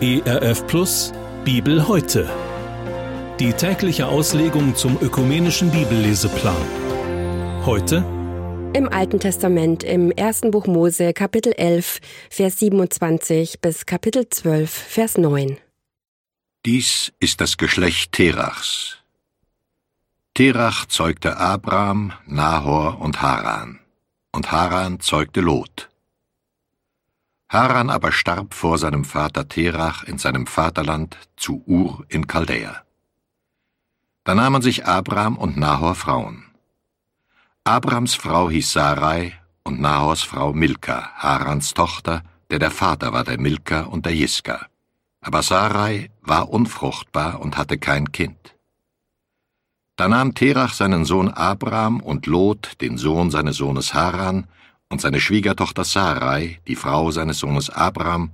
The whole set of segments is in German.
ERF Plus Bibel heute. Die tägliche Auslegung zum ökumenischen Bibelleseplan. Heute im Alten Testament im ersten Buch Mose Kapitel 11 Vers 27 bis Kapitel 12 Vers 9. Dies ist das Geschlecht Terachs. Terach zeugte Abraham, Nahor und Haran, und Haran zeugte Lot. Haran aber starb vor seinem Vater Terach in seinem Vaterland zu Ur in Chaldäa. Da nahmen sich Abraham und Nahor Frauen. Abrams Frau hieß Sarai und Nahors Frau Milka, Harans Tochter, der der Vater war der Milka und der Jiska. Aber Sarai war unfruchtbar und hatte kein Kind. Da nahm Terach seinen Sohn Abram und Lot, den Sohn seines Sohnes Haran, und seine Schwiegertochter Sarai, die Frau seines Sohnes Abram,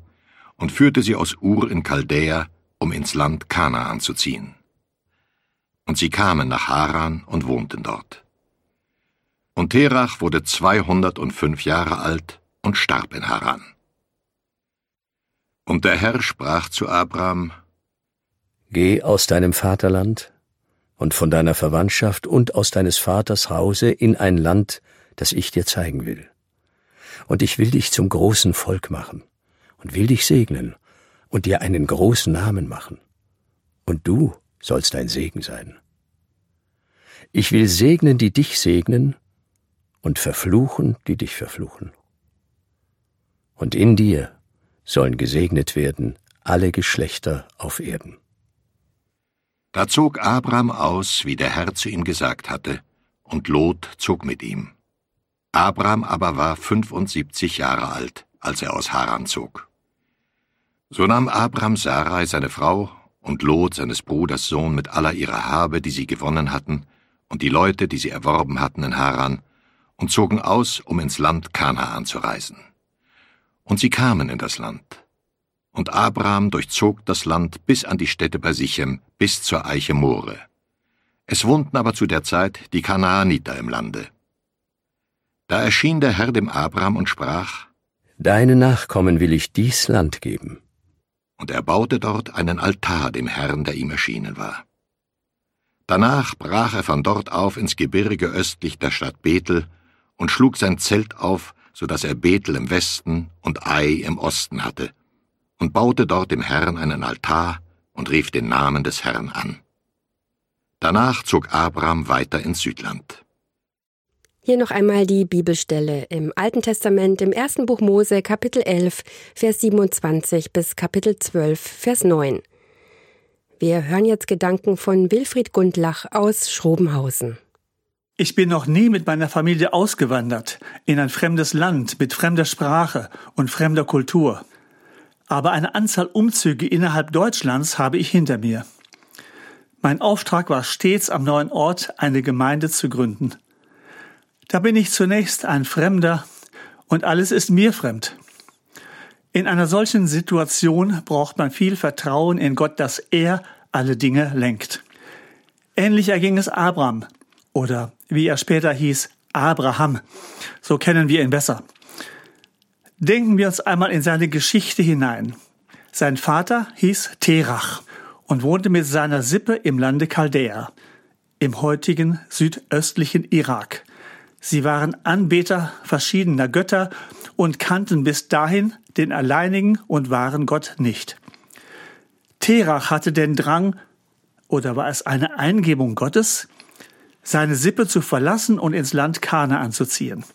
und führte sie aus Ur in Chaldäa, um ins Land Kanaan zu ziehen. Und sie kamen nach Haran und wohnten dort. Und Terach wurde zweihundertundfünf Jahre alt und starb in Haran. Und der Herr sprach zu Abram, Geh aus deinem Vaterland und von deiner Verwandtschaft und aus deines Vaters Hause in ein Land, das ich dir zeigen will. Und ich will dich zum großen Volk machen und will dich segnen und dir einen großen Namen machen. Und du sollst ein Segen sein. Ich will segnen, die dich segnen, und verfluchen, die dich verfluchen. Und in dir sollen gesegnet werden alle Geschlechter auf Erden. Da zog Abraham aus, wie der Herr zu ihm gesagt hatte, und Lot zog mit ihm. Abraham aber war fünfundsiebzig Jahre alt, als er aus Haran zog. So nahm Abraham Sarai seine Frau und Lot seines Bruders Sohn mit aller ihrer Habe, die sie gewonnen hatten, und die Leute, die sie erworben hatten in Haran, und zogen aus, um ins Land Kanaan zu reisen. Und sie kamen in das Land. Und Abraham durchzog das Land bis an die Städte bei Sichem, bis zur Eiche More. Es wohnten aber zu der Zeit die Kanaaniter im Lande. Da erschien der Herr dem Abraham und sprach, Deine Nachkommen will ich dies Land geben. Und er baute dort einen Altar dem Herrn, der ihm erschienen war. Danach brach er von dort auf ins Gebirge östlich der Stadt Bethel und schlug sein Zelt auf, so dass er Bethel im Westen und Ai im Osten hatte, und baute dort dem Herrn einen Altar und rief den Namen des Herrn an. Danach zog Abraham weiter ins Südland. Hier noch einmal die Bibelstelle im Alten Testament im ersten Buch Mose Kapitel 11 Vers 27 bis Kapitel 12 Vers 9. Wir hören jetzt Gedanken von Wilfried Gundlach aus Schrobenhausen. Ich bin noch nie mit meiner Familie ausgewandert in ein fremdes Land mit fremder Sprache und fremder Kultur. Aber eine Anzahl Umzüge innerhalb Deutschlands habe ich hinter mir. Mein Auftrag war stets am neuen Ort eine Gemeinde zu gründen. Da bin ich zunächst ein Fremder und alles ist mir fremd. In einer solchen Situation braucht man viel Vertrauen in Gott, dass er alle Dinge lenkt. Ähnlich erging es Abraham oder wie er später hieß, Abraham. So kennen wir ihn besser. Denken wir uns einmal in seine Geschichte hinein. Sein Vater hieß Terach und wohnte mit seiner Sippe im Lande Chaldäa, im heutigen südöstlichen Irak. Sie waren Anbeter verschiedener Götter und kannten bis dahin den alleinigen und wahren Gott nicht. Terach hatte den Drang, oder war es eine Eingebung Gottes, seine Sippe zu verlassen und ins Land Kanaan zu ziehen.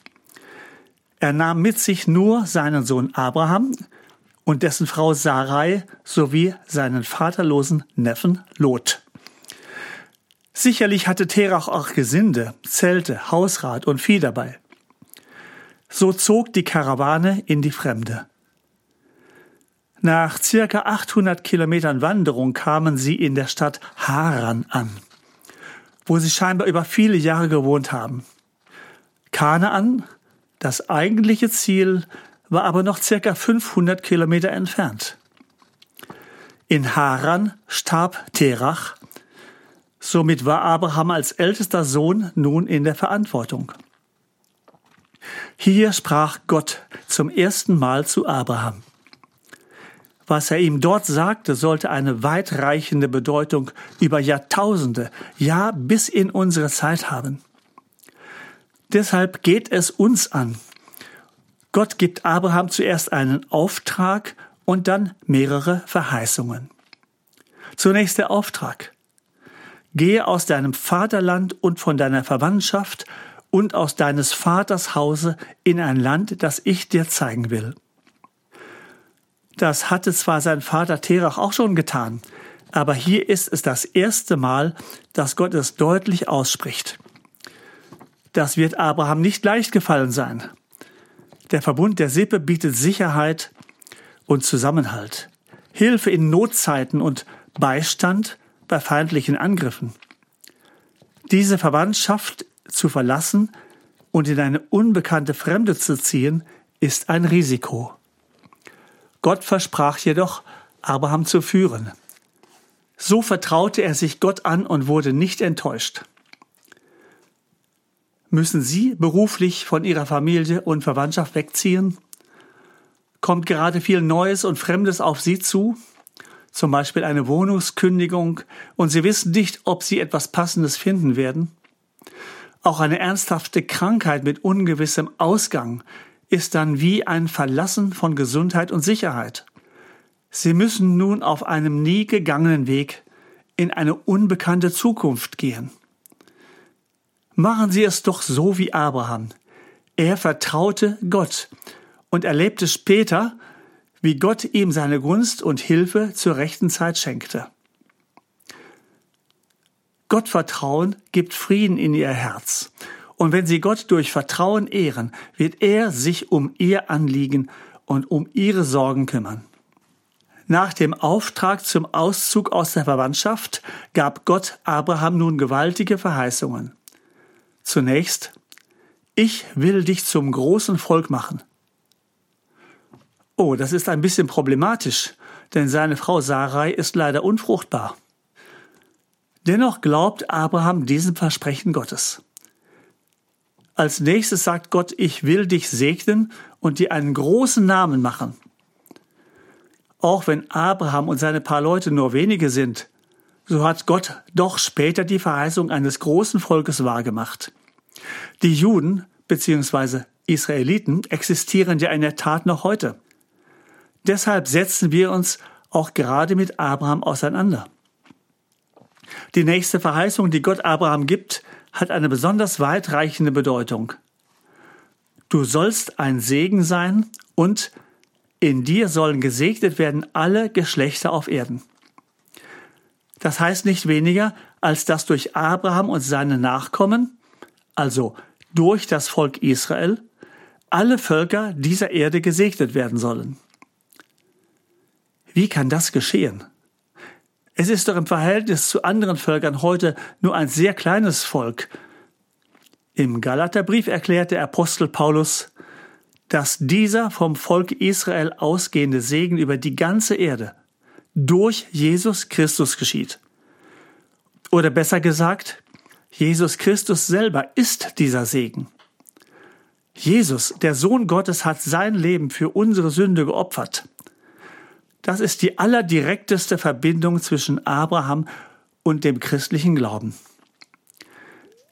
Er nahm mit sich nur seinen Sohn Abraham und dessen Frau Sarai sowie seinen vaterlosen Neffen Lot. Sicherlich hatte Terach auch Gesinde, Zelte, Hausrat und Vieh dabei. So zog die Karawane in die Fremde. Nach circa 800 Kilometern Wanderung kamen sie in der Stadt Haran an wo sie scheinbar über viele Jahre gewohnt haben. Kanaan, das eigentliche Ziel, war aber noch circa 500 Kilometer entfernt. In Haran starb Terach, somit war Abraham als ältester Sohn nun in der Verantwortung. Hier sprach Gott zum ersten Mal zu Abraham. Was er ihm dort sagte, sollte eine weitreichende Bedeutung über Jahrtausende, ja bis in unsere Zeit haben. Deshalb geht es uns an. Gott gibt Abraham zuerst einen Auftrag und dann mehrere Verheißungen. Zunächst der Auftrag. Gehe aus deinem Vaterland und von deiner Verwandtschaft und aus deines Vaters Hause in ein Land, das ich dir zeigen will. Das hatte zwar sein Vater Terach auch schon getan, aber hier ist es das erste Mal, dass Gott es deutlich ausspricht. Das wird Abraham nicht leicht gefallen sein. Der Verbund der Sippe bietet Sicherheit und Zusammenhalt, Hilfe in Notzeiten und Beistand bei feindlichen Angriffen. Diese Verwandtschaft zu verlassen und in eine unbekannte Fremde zu ziehen, ist ein Risiko. Gott versprach jedoch, Abraham zu führen. So vertraute er sich Gott an und wurde nicht enttäuscht. Müssen Sie beruflich von Ihrer Familie und Verwandtschaft wegziehen? Kommt gerade viel Neues und Fremdes auf Sie zu? Zum Beispiel eine Wohnungskündigung und Sie wissen nicht, ob Sie etwas Passendes finden werden? Auch eine ernsthafte Krankheit mit ungewissem Ausgang ist dann wie ein Verlassen von Gesundheit und Sicherheit. Sie müssen nun auf einem nie gegangenen Weg in eine unbekannte Zukunft gehen. Machen Sie es doch so wie Abraham. Er vertraute Gott und erlebte später, wie Gott ihm seine Gunst und Hilfe zur rechten Zeit schenkte. Gottvertrauen gibt Frieden in ihr Herz und wenn sie Gott durch Vertrauen ehren, wird er sich um ihr Anliegen und um ihre Sorgen kümmern. Nach dem Auftrag zum Auszug aus der Verwandtschaft gab Gott Abraham nun gewaltige Verheißungen. Zunächst, ich will dich zum großen Volk machen. Oh, das ist ein bisschen problematisch, denn seine Frau Sarai ist leider unfruchtbar. Dennoch glaubt Abraham diesem Versprechen Gottes. Als nächstes sagt Gott, ich will dich segnen und dir einen großen Namen machen. Auch wenn Abraham und seine paar Leute nur wenige sind, so hat Gott doch später die Verheißung eines großen Volkes wahrgemacht. Die Juden bzw. Israeliten existieren ja in der Tat noch heute. Deshalb setzen wir uns auch gerade mit Abraham auseinander. Die nächste Verheißung, die Gott Abraham gibt, hat eine besonders weitreichende Bedeutung. Du sollst ein Segen sein und in dir sollen gesegnet werden alle Geschlechter auf Erden. Das heißt nicht weniger, als dass durch Abraham und seine Nachkommen, also durch das Volk Israel, alle Völker dieser Erde gesegnet werden sollen. Wie kann das geschehen? Es ist doch im Verhältnis zu anderen Völkern heute nur ein sehr kleines Volk. Im Galaterbrief erklärt der Apostel Paulus, dass dieser vom Volk Israel ausgehende Segen über die ganze Erde durch Jesus Christus geschieht. Oder besser gesagt, Jesus Christus selber ist dieser Segen. Jesus, der Sohn Gottes, hat sein Leben für unsere Sünde geopfert. Das ist die allerdirekteste Verbindung zwischen Abraham und dem christlichen Glauben.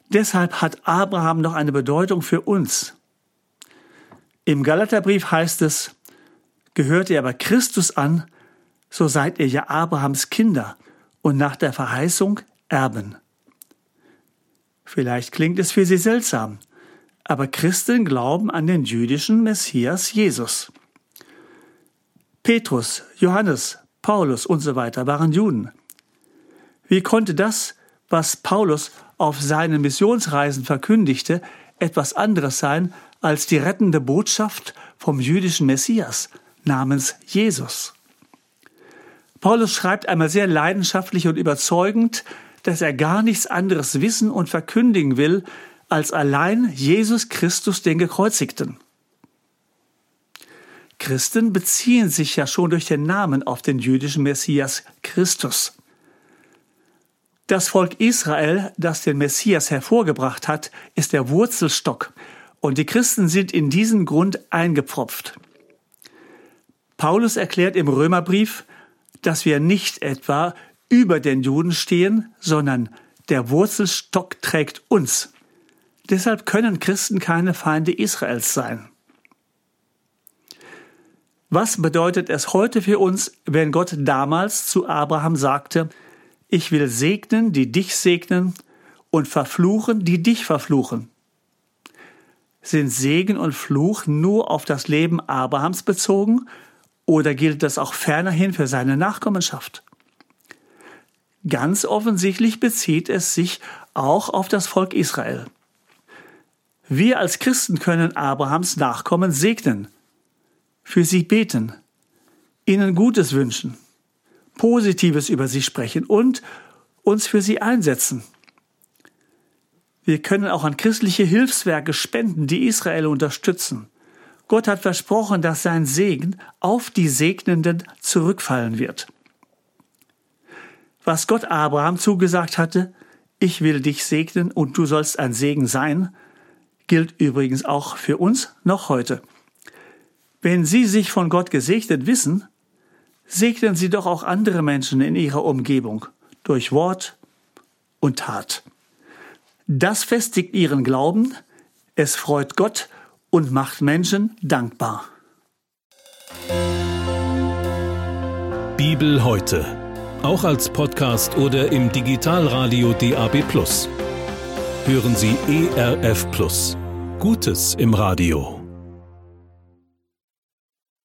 Deshalb hat Abraham noch eine Bedeutung für uns. Im Galaterbrief heißt es, gehört ihr aber Christus an, so seid ihr ja Abrahams Kinder und nach der Verheißung Erben. Vielleicht klingt es für Sie seltsam, aber Christen glauben an den jüdischen Messias Jesus. Petrus, Johannes, Paulus und so weiter waren Juden. Wie konnte das, was Paulus auf seinen Missionsreisen verkündigte, etwas anderes sein als die rettende Botschaft vom jüdischen Messias namens Jesus? Paulus schreibt einmal sehr leidenschaftlich und überzeugend, dass er gar nichts anderes wissen und verkündigen will, als allein Jesus Christus den Gekreuzigten. Christen beziehen sich ja schon durch den Namen auf den jüdischen Messias Christus. Das Volk Israel, das den Messias hervorgebracht hat, ist der Wurzelstock Und die Christen sind in diesen Grund eingepfropft. Paulus erklärt im Römerbrief, dass wir nicht etwa über den Juden stehen, sondern der Wurzelstock trägt uns. Deshalb können Christen keine Feinde Israels sein. Was bedeutet es heute für uns, wenn Gott damals zu Abraham sagte, ich will segnen, die dich segnen, und verfluchen, die dich verfluchen? Sind Segen und Fluch nur auf das Leben Abrahams bezogen oder gilt das auch fernerhin für seine Nachkommenschaft? Ganz offensichtlich bezieht es sich auch auf das Volk Israel. Wir als Christen können Abrahams Nachkommen segnen, für sie beten, ihnen Gutes wünschen, Positives über sie sprechen und uns für sie einsetzen. Wir können auch an christliche Hilfswerke spenden, die Israel unterstützen. Gott hat versprochen, dass sein Segen auf die Segnenden zurückfallen wird. Was Gott Abraham zugesagt hatte, ich will dich segnen und du sollst ein Segen sein, gilt übrigens auch für uns noch heute. Wenn Sie sich von Gott gesegnet wissen, segnen Sie doch auch andere Menschen in Ihrer Umgebung durch Wort und Tat. Das festigt Ihren Glauben, es freut Gott und macht Menschen dankbar. Bibel heute, auch als Podcast oder im Digitalradio DAB+. Hören Sie ERF Gutes im Radio.